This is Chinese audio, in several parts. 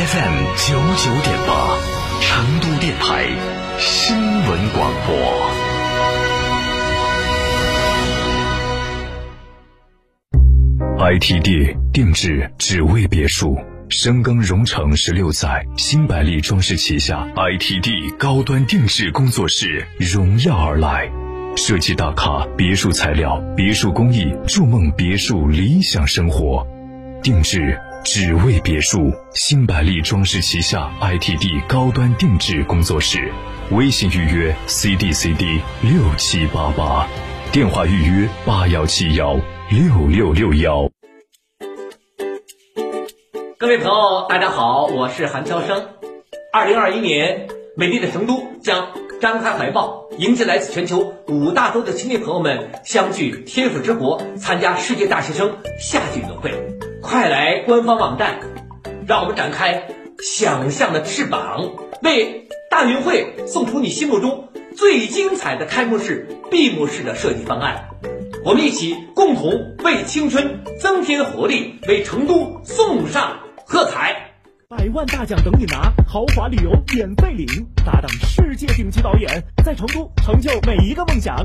FM 九九点八，成都电台新闻广播。ITD 定制只为别墅，深耕荣城十六载，新百利装饰旗下 ITD 高端定制工作室荣耀而来，设计大咖，别墅材料，别墅工艺，筑梦别墅理想生活，定制。只为别墅，新百利装饰旗下 ITD 高端定制工作室，微信预约 CDCD 六七八八，电话预约八幺七幺六六六幺。各位朋友，大家好，我是韩乔生。二零二一年，美丽的成都将张开怀抱，迎接来自全球五大洲的青年朋友们相聚天府之国，参加世界大学生夏季运动会。快来官方网站，让我们展开想象的翅膀，为大运会送出你心目中最精彩的开幕式、闭幕式的设计方案。我们一起共同为青春增添活力，为成都送上喝彩！百万大奖等你拿，豪华旅游免费领，搭档世界顶级导演，在成都成就每一个梦想。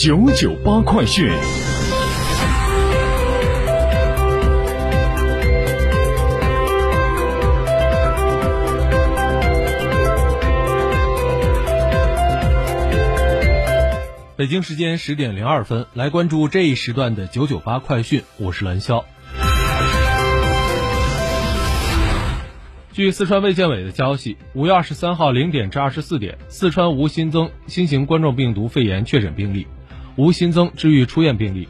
九九八快讯。北京时间十点零二分，来关注这一时段的九九八快讯，我是蓝霄。据四川卫健委的消息，五月二十三号零点至二十四点，四川无新增新型冠状病毒肺炎确诊病例。无新增治愈出院病例，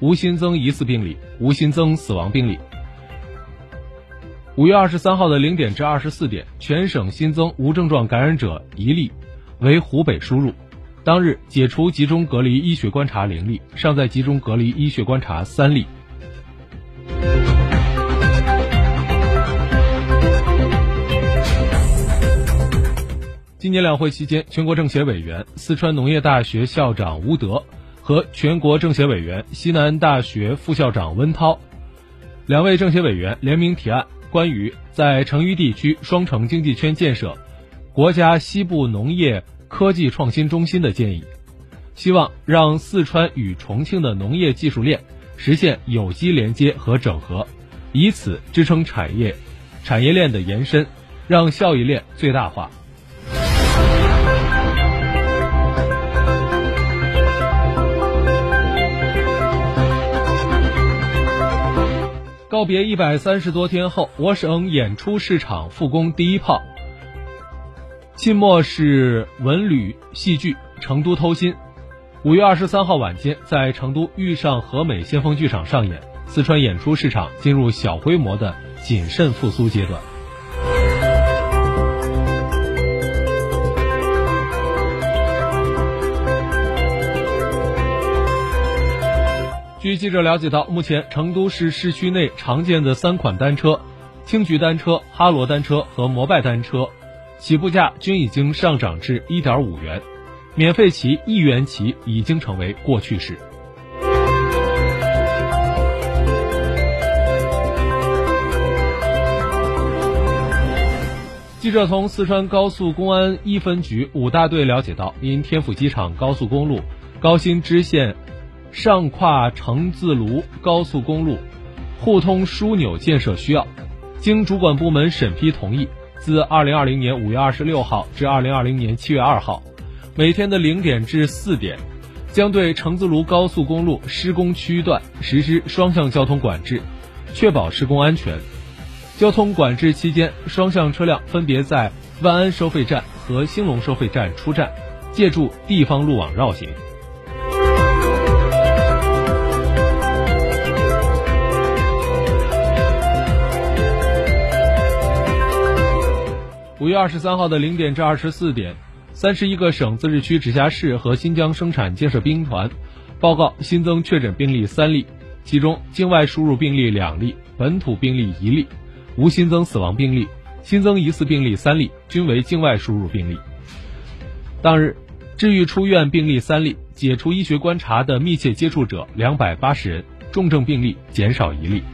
无新增疑似病例，无新增死亡病例。五月二十三号的零点至二十四点，全省新增无症状感染者一例，为湖北输入。当日解除集中隔离医学观察零例，尚在集中隔离医学观察三例。今年两会期间，全国政协委员、四川农业大学校长吴德。和全国政协委员、西南大学副校长温涛，两位政协委员联名提案，关于在成渝地区双城经济圈建设国家西部农业科技创新中心的建议，希望让四川与重庆的农业技术链实现有机连接和整合，以此支撑产业产业链的延伸，让效益链最大化。告别一百三十多天后，我省演出市场复工第一炮。浸末是文旅戏剧《成都偷心》，五月二十三号晚间在成都遇上和美先锋剧场上演。四川演出市场进入小规模的谨慎复苏阶段。据记者了解到，目前成都市市区内常见的三款单车——青桔单车、哈罗单车和摩拜单车，起步价均已经上涨至一点五元，免费骑一元骑已经成为过去式。记者从四川高速公安一分局五大队了解到，因天府机场高速公路。高新支线上跨成自泸高速公路互通枢纽建设需要，经主管部门审批同意，自二零二零年五月二十六号至二零二零年七月二号，每天的零点至四点，将对成自泸高速公路施工区段实施双向交通管制，确保施工安全。交通管制期间，双向车辆分别在万安收费站和兴隆收费站出站，借助地方路网绕行。五月二十三号的零点至二十四点，三十一个省、自治区、直辖市和新疆生产建设兵团报告新增确诊病例三例，其中境外输入病例两例，本土病例一例，无新增死亡病例，新增疑似病例三例，均为境外输入病例。当日，治愈出院病例三例，解除医学观察的密切接触者两百八十人，重症病例减少一例。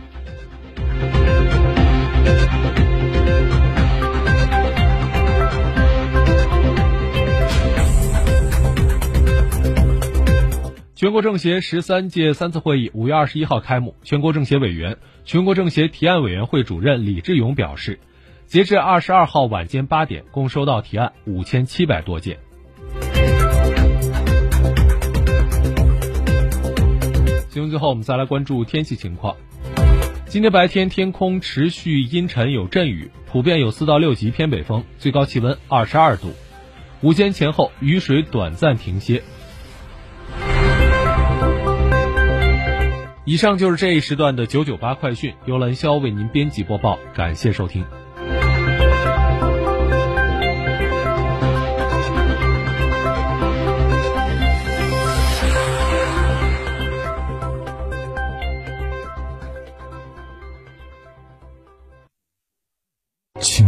全国政协十三届三次会议五月二十一号开幕，全国政协委员、全国政协提案委员会主任李志勇表示，截至二十二号晚间八点，共收到提案五千七百多件。新闻最后，我们再来关注天气情况。今天白天天空持续阴沉有阵雨，普遍有四到六级偏北风，最高气温二十二度。午间前后雨水短暂停歇。以上就是这一时段的九九八快讯，由兰肖为您编辑播报，感谢收听。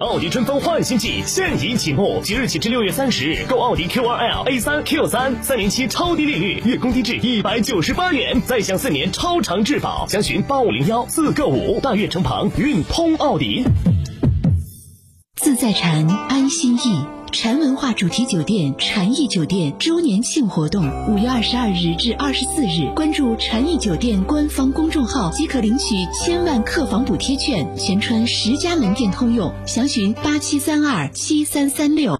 奥迪春风焕新季现已启幕，即日起至六月三十日，购奥迪 Q2L、A3、Q 三，三年期超低利率，月供低至一百九十八元，再享四年超长质保。详询八五零幺四个五。大悦城旁运通奥迪。自在禅，安心意。禅文化主题酒店禅意酒店周年庆活动，五月二十二日至二十四日，关注禅意酒店官方公众号即可领取千万客房补贴券，全川十家门店通用。详询八七三二七三三六。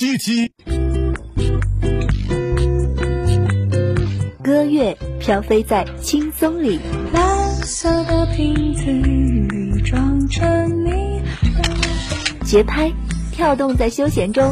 七七。歌乐飘飞在轻松里，蓝色的瓶子里装着你，节拍跳动在休闲中。